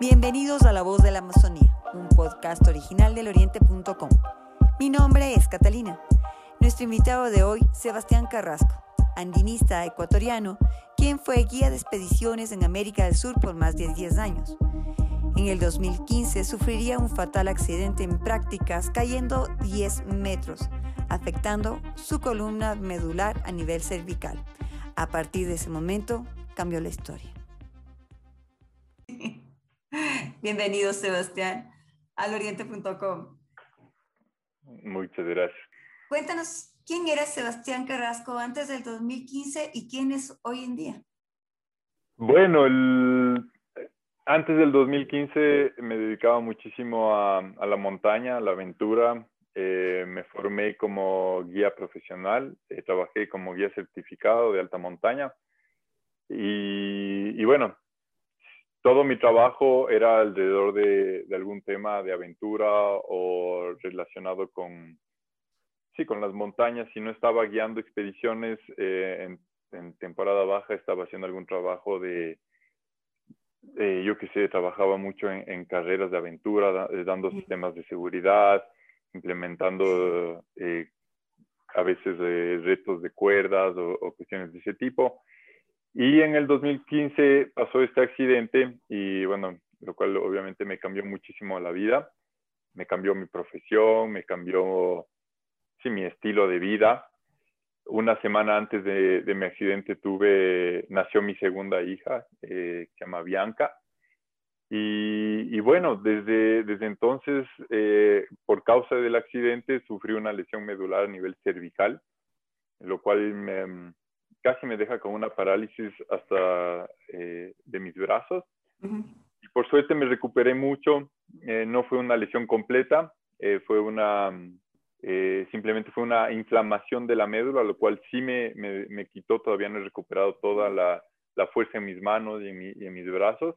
Bienvenidos a La Voz de la Amazonía, un podcast original del oriente.com. Mi nombre es Catalina. Nuestro invitado de hoy, Sebastián Carrasco, andinista ecuatoriano, quien fue guía de expediciones en América del Sur por más de 10 años. En el 2015 sufriría un fatal accidente en prácticas cayendo 10 metros, afectando su columna medular a nivel cervical. A partir de ese momento cambió la historia. Bienvenido, Sebastián, al oriente.com. Muchas gracias. Cuéntanos, ¿quién era Sebastián Carrasco antes del 2015 y quién es hoy en día? Bueno, antes del 2015 me dedicaba muchísimo a, la montaña, a la aventura. Eh, me formé como guía profesional, eh, trabajé como guía certificado de alta montaña. Y, y, bueno, todo mi trabajo era alrededor de, algún tema de aventura o relacionado con, sí, con las montañas. Si no estaba guiando expediciones eh, en, temporada baja, estaba haciendo algún trabajo de, yo qué sé, trabajaba mucho en, carreras de aventura, eh, dando sistemas de seguridad, implementando eh, a veces retos de cuerdas o cuestiones de ese tipo. Y en el 2015 pasó este accidente y bueno, lo cual obviamente me cambió muchísimo la vida, me cambió mi profesión, me cambió sí, mi estilo de vida. Una semana antes de, mi accidente tuve, nació mi segunda hija, eh, se llama Bianca. Y, bueno, desde, desde entonces, eh, por causa del accidente, sufrí una lesión medular a nivel cervical, lo cual me, casi me deja con una parálisis hasta eh, de mis brazos. Y por suerte me recuperé mucho. Eh, no fue una lesión completa, eh, fue una, simplemente fue una inflamación de la médula, lo cual sí me, me, quitó, todavía no he recuperado toda la, la fuerza en mis manos y en, mi, y en, mis brazos,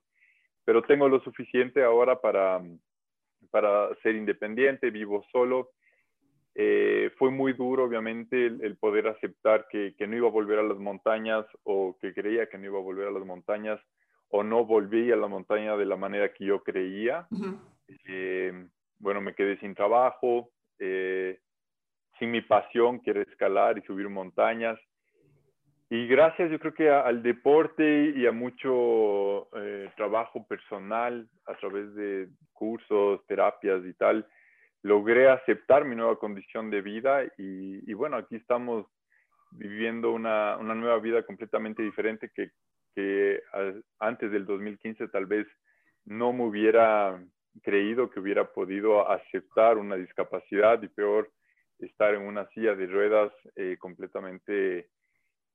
pero tengo lo suficiente ahora para, para ser independiente, vivo solo eh, fue muy duro, obviamente, el, poder aceptar que, que, no iba a volver a las montañas o que creía que no iba a volver a las montañas o no volví a la montaña de la manera que yo creía. Eh, bueno, me quedé sin trabajo, eh, sin mi pasión, que era escalar y subir montañas. Y gracias, yo creo que al deporte y a mucho trabajo personal a través de cursos, terapias y tal, logré aceptar mi nueva condición de vida y, bueno, aquí estamos viviendo una, una, nueva vida completamente diferente que, que antes del 2015 tal vez no me hubiera creído que hubiera podido aceptar una discapacidad y peor estar en una silla de ruedas eh, completamente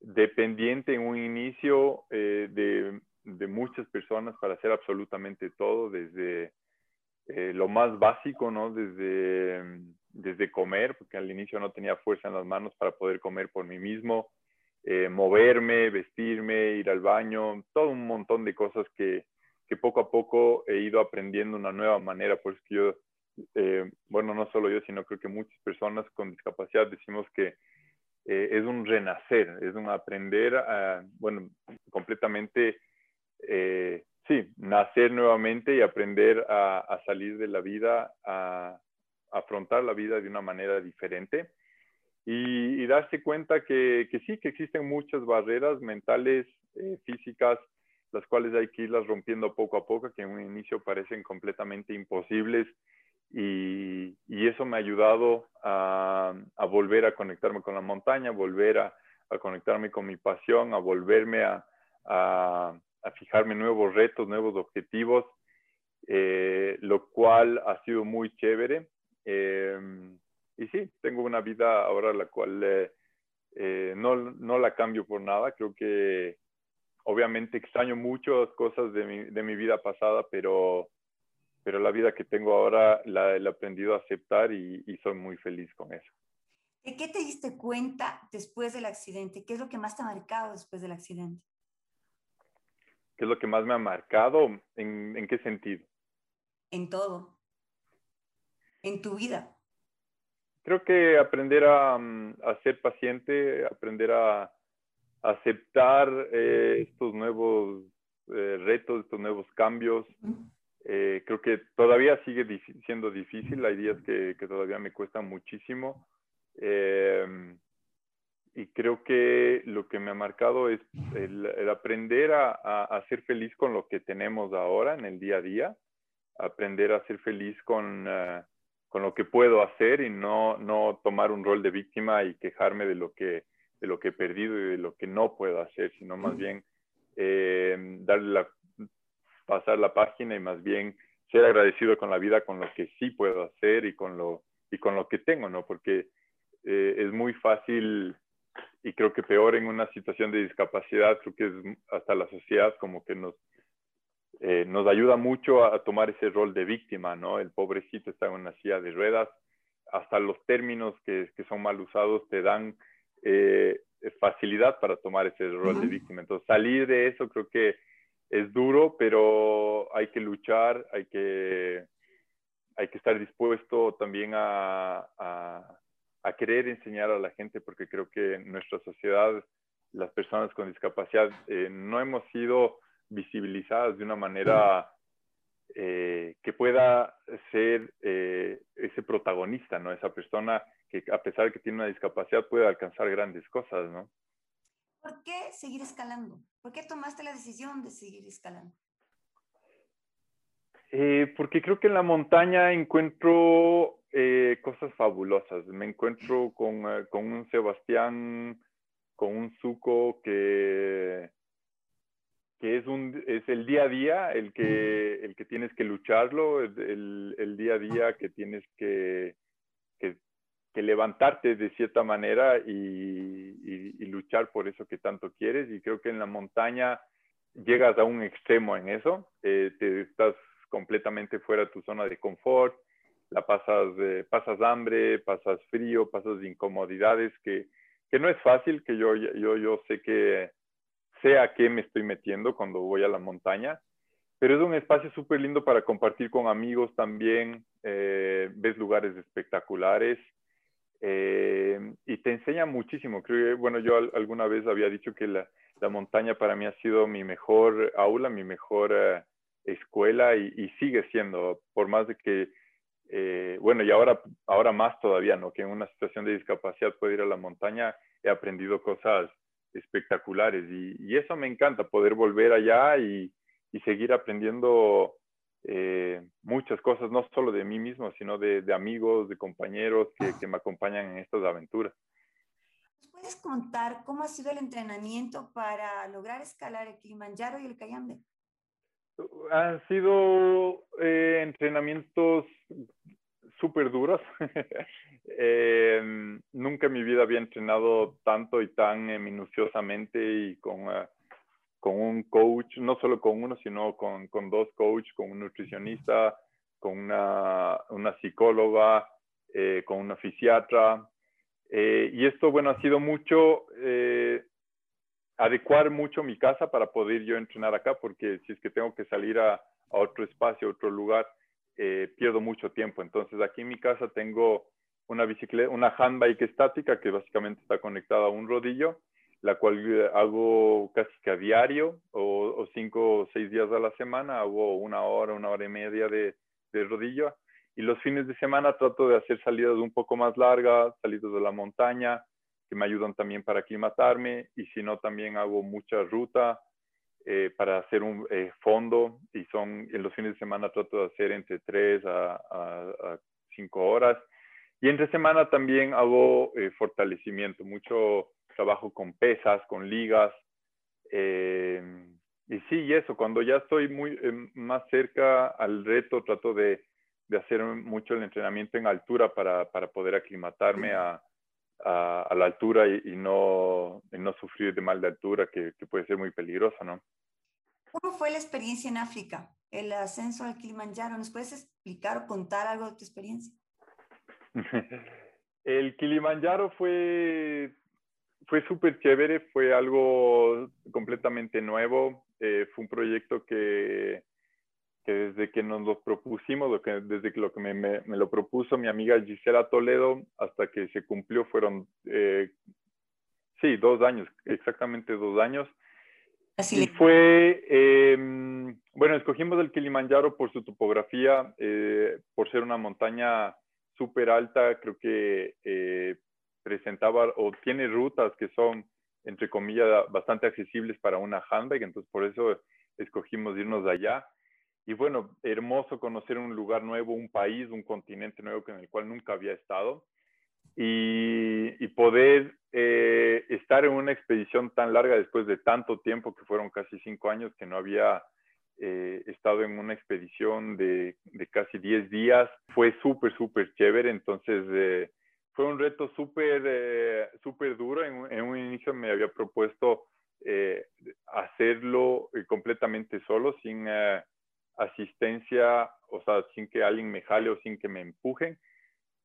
dependiente en un inicio eh, de, de, muchas personas para hacer absolutamente todo, desde eh, lo más básico, ¿no? Desde, desde comer, porque al inicio no tenía fuerza en las manos para poder comer por mí mismo, eh, moverme, vestirme, ir al baño, todo un montón de cosas que, que poco a poco he ido aprendiendo una nueva manera. Por eso que yo, eh, bueno, no solo yo, sino creo que muchas personas con discapacidad decimos que es un renacer, es un aprender, a, bueno, completamente sí, nacer nuevamente y aprender a, salir de la vida, a, afrontar la vida de una manera diferente y, darse cuenta que, sí, que existen muchas barreras mentales, eh, físicas, las cuales hay que irlas rompiendo poco a poco, que en un inicio parecen completamente imposibles y, eso me ha ayudado a, volver a conectarme con la montaña, volver a, conectarme con mi pasión, a volverme a, a fijarme nuevos retos, nuevos objetivos, eh, lo cual ha sido muy chévere. Em, y sí, tengo una vida ahora la cual eh, eh, no, no, la cambio por nada. Creo que obviamente extraño muchas cosas de mi, de mi vida pasada, pero, pero la vida que tengo ahora la, he aprendido a aceptar y, y soy muy feliz con eso. ¿De qué te diste cuenta después del accidente? ¿Qué es lo que más te ha marcado después del accidente? ¿Qué es lo que más me ha marcado? ¿En, qué sentido? En todo. En tu vida. Creo que aprender a, mm, ser paciente, aprender a, aceptar eh, estos nuevos eh, retos, estos nuevos cambios, Eh, creo que todavía sigue siendo difícil, hay días que, todavía me cuesta muchísimo. Eh, y creo que lo que me ha marcado es el, aprender a, ser feliz con lo que tenemos ahora en el día a día, aprender a ser feliz con, eh, con lo que puedo hacer y no, no tomar un rol de víctima y quejarme de lo que, de lo que he perdido y de lo que no puedo hacer, sino más bien eh, darle la, pasar la página y más bien ser agradecido con la vida, con lo que sí puedo hacer y con lo, y con lo que tengo, ¿no? Porque eh, es muy fácil y creo que peor en una situación de discapacidad, creo que es hasta la sociedad como que nos, eh, nos ayuda mucho a, tomar ese rol de víctima, ¿no? El pobrecito está en una silla de ruedas, hasta los términos que, que son mal usados te dan eh, facilidad para tomar ese rol de víctima. Entonces, salir de eso creo que es duro, pero hay que luchar, hay que, hay que estar dispuesto también a a querer enseñar a la gente, porque creo que en nuestra sociedad las personas con discapacidad eh, no hemos sido visibilizadas de una manera eh, que pueda ser eh, ese protagonista, ¿no? Esa persona que a pesar de que tiene una discapacidad puede alcanzar grandes cosas, ¿no? ¿Por qué seguir escalando? ¿Por qué tomaste la decisión de seguir escalando? porque creo que en la montaña encuentro eh, cosas fabulosas. Me encuentro con, eh, con un Sebastián, con un Zuko que, que es, un, es el día a día el que, el que tienes que lucharlo, el, el día a día que tienes que, que, levantarte de cierta manera y, y, luchar por eso que tanto quieres. Y creo que en la montaña llegas a un extremo en eso, eh, te estás completamente fuera de tu zona de confort, la pasas, pasas hambre, pasas frío, pasas incomodidades, que, que no es fácil, que yo, yo, yo sé que sé a qué me estoy metiendo cuando voy a la montaña, pero es un espacio súper lindo para compartir con amigos también, eh, ves lugares espectaculares eh, y te enseña muchísimo. Creo bueno, yo alguna vez había dicho que la, la, montaña para mí ha sido mi mejor aula, mi mejor eh, escuela y, sigue siendo, por más de que eh, bueno, y ahora, ahora más todavía, ¿no? Que en una situación de discapacidad puedo ir a la montaña, he aprendido cosas espectaculares y, eso me encanta, poder volver allá y, seguir aprendiendo eh, muchas cosas, no solo de mí mismo, sino de, amigos, de compañeros que, me acompañan en estas aventuras. ¿Nos puedes contar cómo ha sido el entrenamiento para lograr escalar el Kilimanjaro y el Cayambe? Han sido eh, entrenamientos súper duros. eh, nunca en mi vida había entrenado tanto y tan eh, minuciosamente y con, con un coach, no solo con uno, sino con, con dos coaches, con un nutricionista, con una, una psicóloga, con una fisiatra. Y esto, bueno, ha sido mucho adecuar mucho mi casa para poder yo entrenar acá, porque si es que tengo que salir a, otro espacio, a otro lugar, eh, pierdo mucho tiempo. Entonces aquí en mi casa tengo una bicicleta, una handbike estática que básicamente está conectada a un rodillo, la cual eh, hago casi que a diario o, cinco o seis días a la semana, hago una hora, una hora y media de, de rodillo. Y los fines de semana trato de hacer salidas un poco más largas, salidas de la montaña, que me ayudan también para aclimatarme. Y si no, también hago mucha ruta, eh, para hacer un eh, fondo y son en los fines de semana trato de hacer entre 3 a, 5 horas y entre semana también hago eh, fortalecimiento, mucho trabajo con pesas, con ligas y sí, y eso, cuando ya estoy muy más cerca al reto trato de, de, hacer mucho el entrenamiento en altura para, para poder aclimatarme a, a, la altura y, no, no sufrir de mal de altura, que, que, puede ser muy peligroso, ¿no? ¿Cómo fue la experiencia en África, el ascenso al Kilimanjaro? ¿Nos puedes explicar o contar algo de tu experiencia? el Kilimanjaro fue, fue súper chévere, fue algo completamente nuevo, eh, fue un proyecto que, que, desde que nos lo propusimos, que, desde que, lo que me, me, lo propuso mi amiga Gisela Toledo hasta que se cumplió fueron, eh, sí, dos años, exactamente dos años Así y fue, em, bueno, escogimos el Kilimanjaro por su topografía, eh, por ser una montaña súper alta, creo que eh, presentaba o tiene rutas que son, entre comillas, bastante accesibles para una handbag, entonces por eso escogimos irnos de allá. Y bueno, hermoso conocer un lugar nuevo, un país, un continente nuevo en el cual nunca había estado. Y, poder eh, estar en una expedición tan larga después de tanto tiempo, que fueron casi cinco años que no había eh, estado en una expedición de, de casi 10 días, fue súper, súper chévere. Entonces, eh, fue un reto súper, eh, súper duro. En, en, un inicio me había propuesto eh, hacerlo eh, completamente solo, sin eh, asistencia, o sea, sin que alguien me jale o sin que me empujen.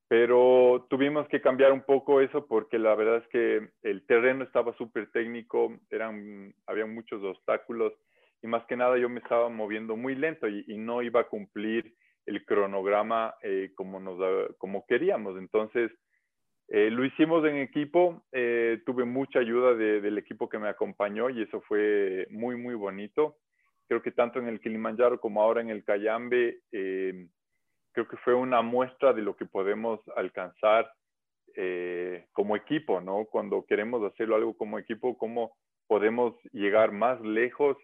Pero tuvimos que cambiar un poco eso porque la verdad es que el terreno estaba súper técnico, eran, había muchos obstáculos y más que nada yo me estaba moviendo muy lento y, no iba a cumplir el cronograma como, nos, como queríamos. Entonces, eh, lo hicimos en equipo, eh, tuve mucha ayuda del equipo que me acompañó y eso fue muy, muy bonito. Creo que tanto en el Kilimanjaro como ahora en el Cayambe, eh, creo que fue una muestra de lo que podemos alcanzar como equipo, ¿no? Cuando queremos hacerlo algo como equipo, cómo podemos llegar más lejos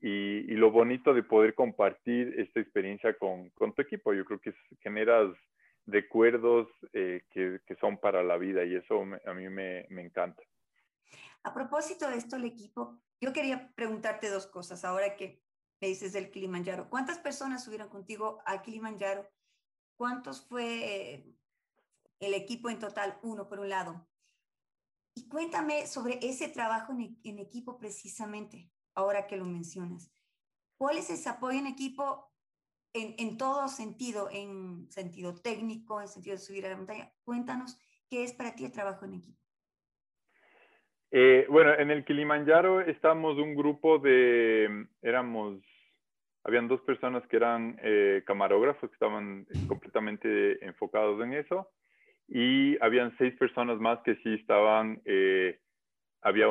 y, lo bonito de poder compartir esta experiencia con, con tu equipo. Yo creo que generas recuerdos eh, que, que, son para la vida y eso a mí me, me, encanta. A propósito de esto, el equipo, yo quería preguntarte dos cosas ahora que me dices del Kilimanjaro. ¿Cuántas personas subieron contigo al Kilimanjaro? ¿Cuántos fue el equipo en total? Uno, por un lado. Y cuéntame sobre ese trabajo en, e, en equipo precisamente, ahora que lo mencionas. ¿Cuál es ese apoyo en equipo en, todo sentido, en sentido técnico, en sentido de subir a la montaña. Cuéntanos qué es para ti el trabajo en equipo. Eh, bueno, en el Kilimanjaro estamos un grupo de, éramos, habían dos personas que eran eh, camarógrafos, que estaban completamente enfocados en eso, y habían seis personas más que sí estaban, eh, había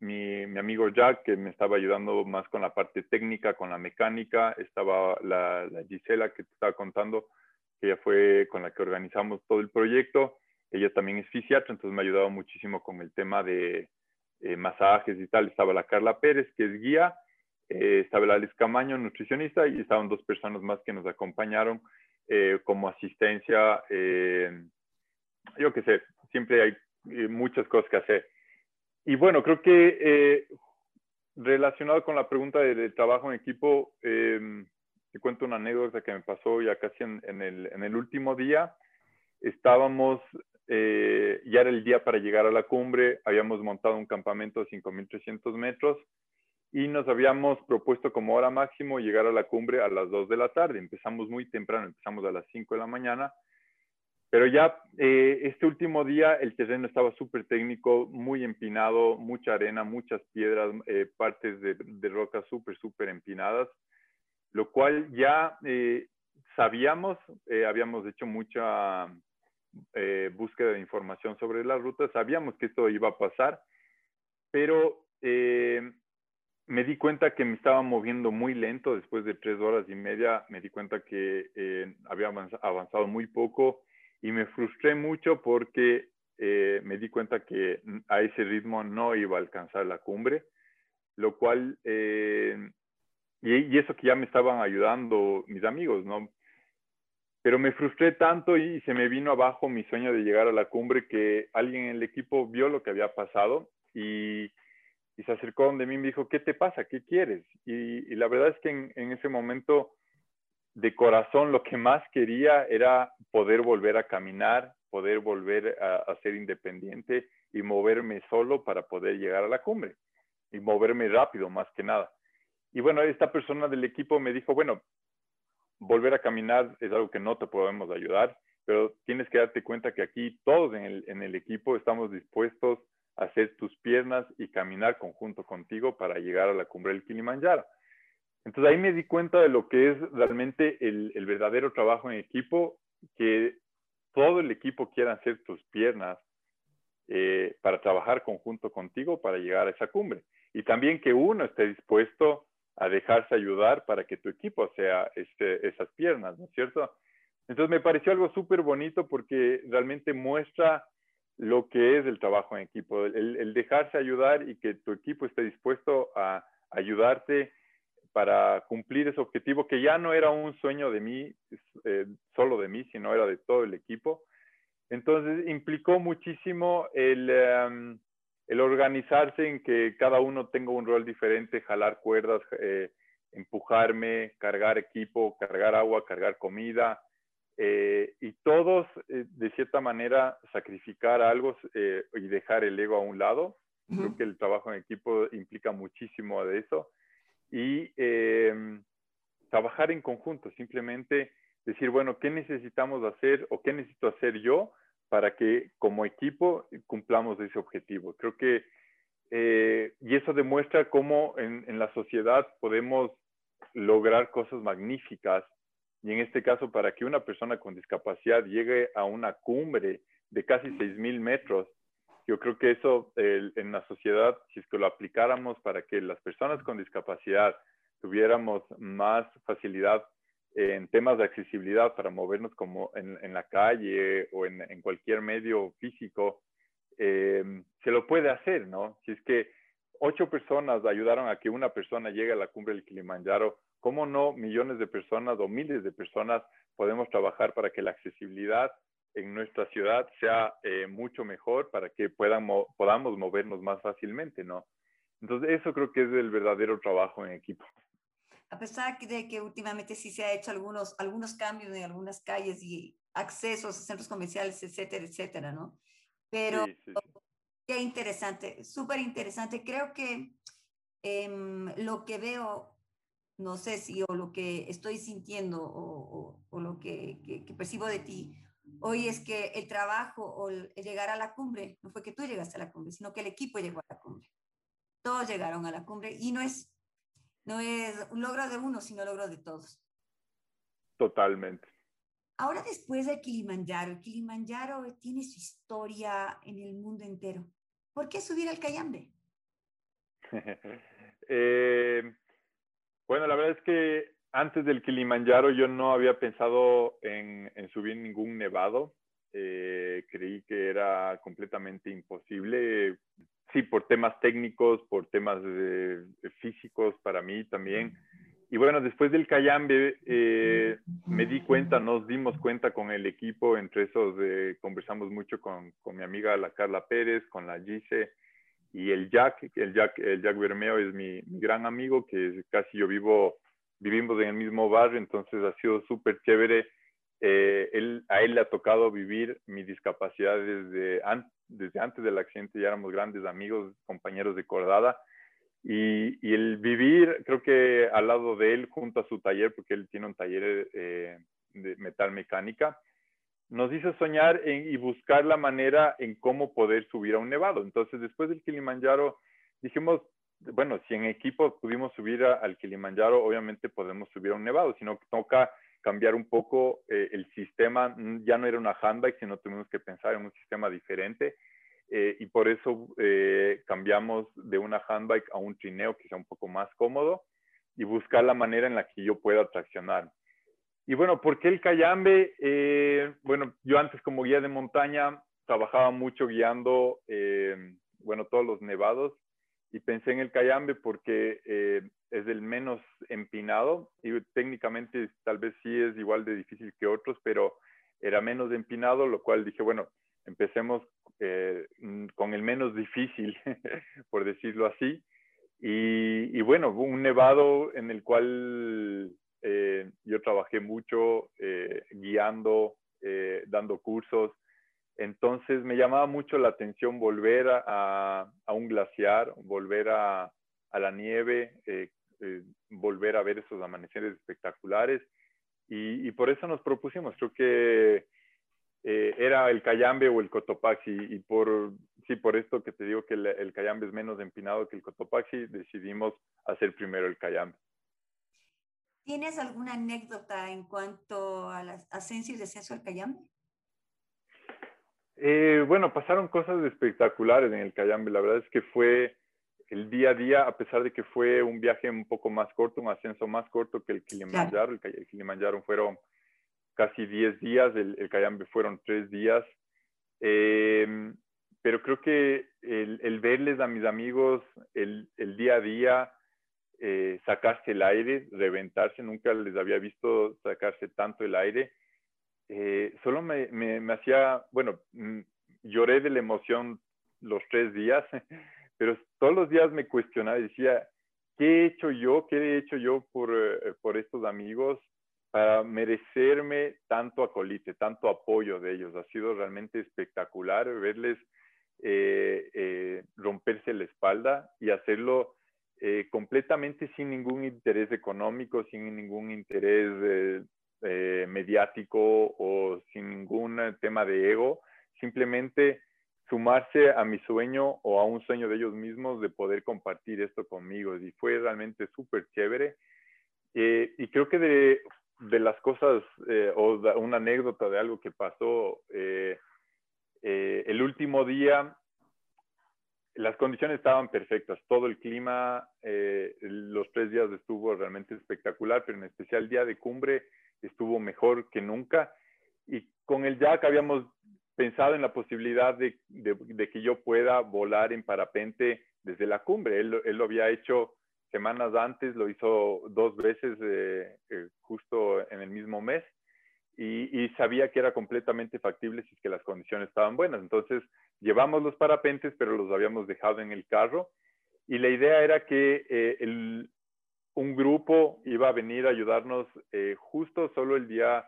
mi, mi, amigo Jack, que me estaba ayudando más con la parte técnica, con la mecánica, estaba la, Gisela que te estaba contando, que ella fue con la que organizamos todo el proyecto, ella también es fisiatra, entonces me ha ayudado muchísimo con el tema de eh, masajes y tal, estaba la Carla Pérez, que es guía, eh, estaba la Alex Camaño, nutricionista, y estaban dos personas más que nos acompañaron eh, como asistencia, yo qué sé, siempre hay muchas cosas que hacer y bueno, creo que eh, relacionado con la pregunta del trabajo en equipo, eh, te cuento una anécdota que me pasó ya casi en, el, en el, último día. Estábamos, eh, ya era el día para llegar a la cumbre, habíamos montado un campamento de 5.300 metros y nos habíamos propuesto como hora máximo llegar a la cumbre a las 2 de la tarde. Empezamos muy temprano, empezamos a las 5 de la mañana pero ya eh, este último día el terreno estaba súper técnico, muy empinado, mucha arena, muchas piedras, eh, partes de, de rocas súper, súper empinadas, lo cual ya sabíamos, habíamos hecho mucha búsqueda de información sobre la ruta, sabíamos que esto iba a pasar, pero me di cuenta que me estaba moviendo muy lento después de tres horas y media, me di cuenta que había avanzado muy poco y me frustré mucho porque eh, me di cuenta que a ese ritmo no iba a alcanzar la cumbre, lo cual, eh, y, eso que ya me estaban ayudando mis amigos, ¿no? Pero me frustré tanto y se me vino abajo mi sueño de llegar a la cumbre que alguien en el equipo vio lo que había pasado y, se acercó donde mí y me dijo, ¿qué te pasa? ¿Qué quieres? Y, la verdad es que en ese momento de corazón lo que más quería era poder volver a caminar, poder volver a, ser independiente y moverme solo para poder llegar a la cumbre y moverme rápido más que nada. Y bueno, esta persona del equipo me dijo, bueno, volver a caminar es algo que no te podemos ayudar, pero tienes que darte cuenta que aquí todos en el, equipo estamos dispuestos a hacer tus piernas y caminar conjunto contigo para llegar a la cumbre del Kilimanjaro. Entonces ahí me di cuenta de lo que es realmente el, verdadero trabajo en equipo, que todo el equipo quiera hacer tus piernas eh, para trabajar conjunto contigo para llegar a esa cumbre. y también que uno esté dispuesto a dejarse ayudar para que tu equipo sea este, esas piernas, ¿no es cierto? Entonces me pareció algo súper bonito porque realmente muestra lo que es el trabajo en equipo, el, dejarse ayudar y que tu equipo esté dispuesto a ayudarte para cumplir ese objetivo que ya no era un sueño de mí, eh, solo de mí, sino era de todo el equipo. Entonces implicó muchísimo el, em, el organizarse en que cada uno tenga un rol diferente, jalar cuerdas, eh, empujarme, cargar equipo, cargar agua, cargar comida, eh, y todos, eh, de cierta manera, sacrificar algo y dejar el ego a un lado. Creo que el trabajo en equipo implica muchísimo de eso. Y em, trabajar en conjunto, simplemente decir, bueno, ¿qué necesitamos hacer o qué necesito hacer yo para que como equipo cumplamos ese objetivo. Creo que, eh, y eso demuestra cómo en, en, la sociedad podemos lograr cosas magníficas. Y en este caso, para que una persona con discapacidad llegue a una cumbre de casi 6.000 metros, yo creo que eso en la sociedad, si es que lo aplicáramos para que las personas con discapacidad tuviéramos más facilidad en temas de accesibilidad para movernos como en, en la calle o en, en, cualquier medio físico, eh, se lo puede hacer, ¿no? Si es que ocho personas ayudaron a que una persona llegue a la cumbre del Kilimanjaro, ¿cómo no millones de personas o miles de personas podemos trabajar para que la accesibilidad en nuestra ciudad sea eh, mucho mejor para que podamos, podamos movernos más fácilmente, ¿no? Entonces, eso creo que es el verdadero trabajo en equipo a pesar de que últimamente sí se ha hecho algunos, algunos cambios en algunas calles y accesos a centros comerciales, etcétera, etcétera, ¿no? Pero qué interesante, súper interesante. Creo que em, lo que veo, no sé si o lo que estoy sintiendo o, o, lo que, que, percibo de ti hoy es que el trabajo o el llegar a la cumbre, no fue que tú llegaste a la cumbre, sino que el equipo llegó a la cumbre. Todos llegaron a la cumbre y no es no es un logro de uno, sino logro de todos. Totalmente. Ahora después de Kilimanjaro, el Kilimanjaro tiene su historia en el mundo entero. ¿Por qué subir al Cayambe? Eh, bueno, la verdad es que antes del Kilimanjaro yo no había pensado en, subir ningún nevado. Eh, creí que era completamente imposible sí, por temas técnicos, por temas físicos para mí también. Y bueno, después del Cayambe eh, me di cuenta, nos dimos cuenta con el equipo, entre esos conversamos mucho con, con, mi amiga la Carla Pérez, con la Gise y el Jack, el Jack, el Jack Bermeo es mi, gran amigo, que casi yo vivo, vivimos en el mismo barrio, entonces ha sido súper chévere. Eh, él, a él le ha tocado vivir mi discapacidad desde, antes desde antes del accidente ya éramos grandes amigos, compañeros de cordada. Y, y, el vivir, creo que al lado de él, junto a su taller, porque él tiene un taller eh, de metal mecánica, nos hizo soñar y buscar la manera en cómo poder subir a un nevado. Entonces, después del Kilimanjaro, dijimos, bueno, si en equipo pudimos subir al Kilimanjaro, obviamente podemos subir a un nevado, sino que toca cambiar un poco eh, el sistema, mm, ya no era una handbike, sino tuvimos que pensar en un sistema diferente eh, y por eso eh, cambiamos de una handbike a un trineo que sea un poco más cómodo y buscar la manera en la que yo pueda traccionar. Y bueno, ¿por qué el Cayambe? bueno, yo antes como guía de montaña trabajaba mucho guiando, bueno, todos los nevados y pensé en el Cayambe porque eh, es el menos empinado y técnicamente tal vez sí es igual de difícil que otros, pero era menos empinado, lo cual dije, bueno, empecemos eh, con el menos difícil, por decirlo así. Y, y, bueno, un nevado en el cual eh, yo trabajé mucho guiando, dando cursos, entonces me llamaba mucho la atención volver a, un glaciar, volver a, la nieve, eh, eh, volver a ver esos amaneceres espectaculares. Y, por eso nos propusimos, creo que eh, era el Cayambe o el Cotopaxi. Y por, sí, por esto que te digo que el, Cayambe es menos empinado que el Cotopaxi, decidimos hacer primero el Cayambe. ¿Tienes alguna anécdota en cuanto al ascenso y descenso del Cayambe? Eh, bueno, pasaron cosas espectaculares en el Cayambe. La verdad es que fue el día a día, a pesar de que fue un viaje un poco más corto, un ascenso más corto que el Kilimanjaro, el, el, Kilimanjaro fueron casi 10 días, el, el Cayambe fueron 3 días. Eh, pero creo que el, el, verles a mis amigos el, el día a día, eh, sacarse el aire, reventarse, nunca les había visto sacarse tanto el aire, eh, solo me, me, me, hacía, bueno, mm, lloré de la emoción los tres días, pero todos los días me cuestionaba y decía, ¿qué he hecho yo? ¿Qué he hecho yo por, eh, por estos amigos para merecerme tanto acolite, tanto apoyo de ellos? Ha sido realmente espectacular verles eh, eh, romperse la espalda y hacerlo eh, completamente sin ningún interés económico, sin ningún interés eh, mediático o sin ningún tema de ego, simplemente sumarse a mi sueño o a un sueño de ellos mismos de poder compartir esto conmigo. Y fue realmente súper chévere. y creo que de, de las cosas o una anécdota de algo que pasó eh, el último día, las condiciones estaban perfectas, todo el clima, eh, los tres días estuvo realmente espectacular, pero en especial el día de cumbre estuvo mejor que nunca. Y con el Jack habíamos pensado en la posibilidad de, que yo pueda volar en parapente desde la cumbre. Él, él, lo había hecho semanas antes, lo hizo dos veces eh, eh justo en el mismo mes y, sabía que era completamente factible si que las condiciones estaban buenas. Entonces llevamos los parapentes, pero los habíamos dejado en el carro y la idea era que eh, el, un grupo iba a venir a ayudarnos eh, justo solo el día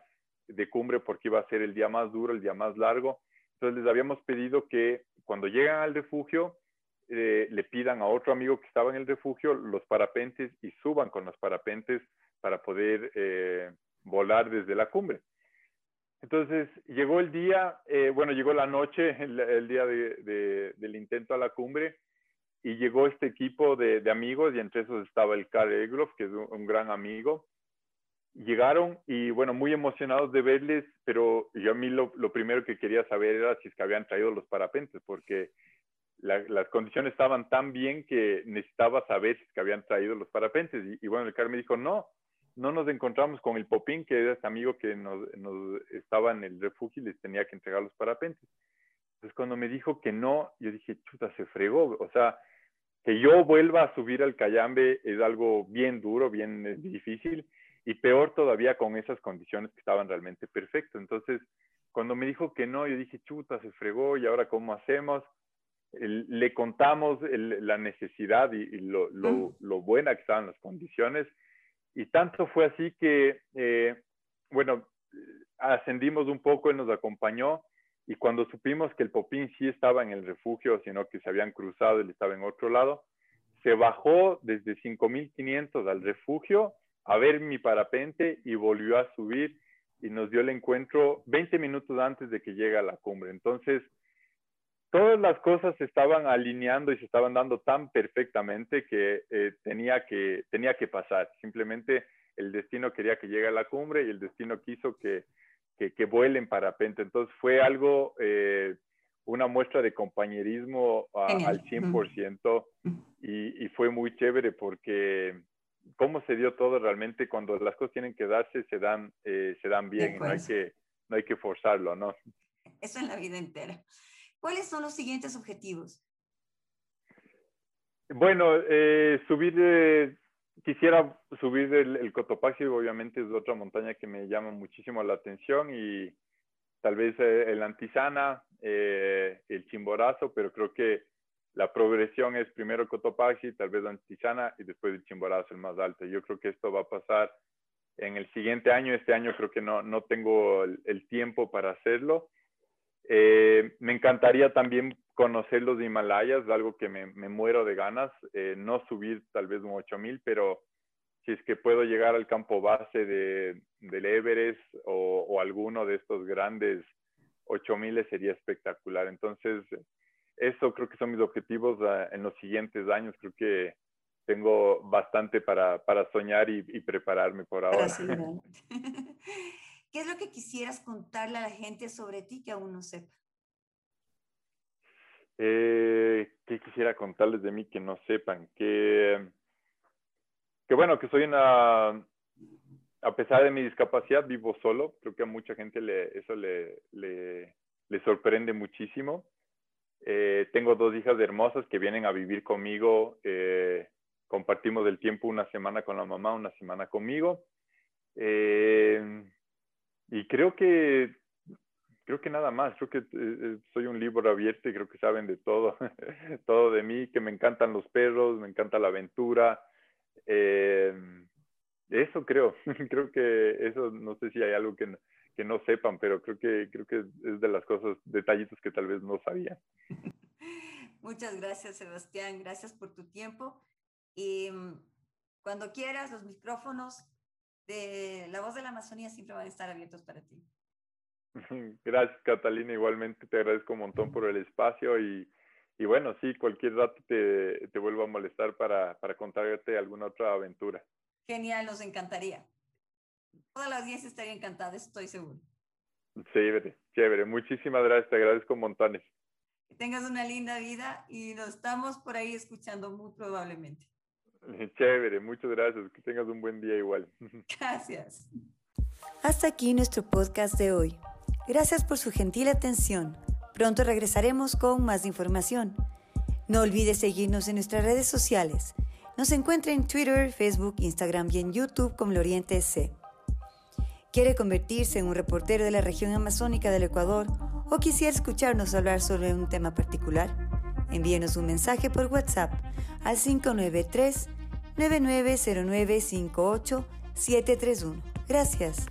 de cumbre porque iba a ser el día más duro, el día más largo. Entonces les habíamos pedido que cuando llegan al refugio eh, le pidan a otro amigo que estaba en el refugio los parapentes y suban con los parapentes para poder eh, volar desde la cumbre. Entonces llegó el día, eh, bueno, llegó la noche, el, día de, del intento a la cumbre, y llegó este equipo de, amigos, y entre esos estaba el Karl Egloff, que es un, gran amigo. Llegaron y, bueno, muy emocionados de verles, pero yo a mí lo, primero que quería saber era si es que habían traído los parapentes, porque la, las condiciones estaban tan bien que necesitaba saber si es que habían traído los parapentes. Y, y bueno, el Karl me dijo, no, no nos encontramos con el Popín, que era ese amigo que nos, nos, estaba en el refugio y les tenía que entregar los parapentes. Entonces, cuando me dijo que no, yo dije, chuta, se fregó. O sea, que yo vuelva a subir al Cayambe es algo bien duro, bien eh, difícil, y peor todavía con esas condiciones que estaban realmente perfectas. Entonces, cuando me dijo que no, yo dije, chuta, se fregó, ¿y ahora cómo hacemos? El, le contamos el, la necesidad y, y lo, lo, lo buena que estaban las condiciones, y tanto fue así que, eh, bueno, ascendimos un poco, él nos acompañó y cuando supimos que el Popín sí estaba en el refugio, sino que se habían cruzado, él estaba en otro lado, se bajó desde 5500 al refugio a ver mi parapente y volvió a subir y nos dio el encuentro 20 minutos antes de que llegue a la cumbre. Entonces, todas las cosas se estaban alineando y se estaban dando tan perfectamente que, eh, tenía que tenía que pasar. Simplemente el destino quería que llegue a la cumbre y el destino quiso que, que, que vuele en parapente. Entonces fue algo, eh, una muestra de compañerismo a, al 100% y, y fue muy chévere porque cómo se dio todo realmente cuando las cosas tienen que darse, se dan, eh, se dan bien, no hay, que, no hay que forzarlo, ¿no? Eso en la vida entera. ¿Cuáles son los siguientes objetivos? Bueno, eh, subir, eh, quisiera subir el, el, Cotopaxi, obviamente es otra montaña que me llama muchísimo la atención y tal vez eh, el Antizana, eh, el Chimborazo, pero creo que la progresión es primero Cotopaxi, tal vez Antizana y después el Chimborazo el más alto. Yo creo que esto va a pasar en el siguiente año. Este año creo que no, no tengo el, el tiempo para hacerlo eh, me encantaría también conocer los Himalayas, algo que me, me muero de ganas, eh, no subir tal vez un 8000, pero si es que puedo llegar al campo base de, del Everest o, o, alguno de estos grandes 8000 sería espectacular. Entonces, eso creo que son mis objetivos uh, en los siguientes años. Creo que tengo bastante para, para soñar y, y prepararme por ahora. ¿Qué es lo que quisieras contarle a la gente sobre ti que aún no sepa? Eh, ¿Qué quisiera contarles de mí que no sepan? Que, que bueno, que soy una, a pesar de mi discapacidad, vivo solo. Creo que a mucha gente le, eso le, le, le sorprende muchísimo. Eh, tengo dos hijas hermosas que vienen a vivir conmigo. Eh, compartimos el tiempo una semana con la mamá, una semana conmigo. Eh, y creo que creo que nada más, creo que soy un libro abierto y creo que saben de todo, todo de mí, que me encantan los perros, me encanta la aventura. eso creo, creo que eso, no sé si hay algo que, que no sepan, pero creo que, creo que es de las cosas, detallitos que tal vez no sabían. Muchas gracias, Sebastián. Gracias por tu tiempo. Y mm, cuando quieras, los micrófonos de La Voz de la Amazonía siempre van a estar abiertos para ti. Gracias, Catalina. Igualmente te agradezco un montón por el espacio y, y bueno, sí, cualquier rato te, te vuelvo a molestar para, para contarte alguna otra aventura. Genial, nos encantaría toda la audiencia estaría encantada, estoy seguro. Chévere, chévere. Muchísimas gracias, te agradezco montones. Que tengas una linda vida y nos estamos por ahí escuchando muy probablemente. Chévere, muchas gracias. Que tengas un buen día igual. Gracias. Hasta aquí nuestro podcast de hoy. Gracias por su gentil atención. Pronto regresaremos con más información. No olvides seguirnos en nuestras redes sociales. Nos encuentra en Twitter, Facebook, Instagram y en YouTube como Loriente C quiere convertirse en un reportero de la región amazónica del Ecuador o quisiera escucharnos hablar sobre un tema particular, envíenos un mensaje por WhatsApp al 593 9909 731 Gracias.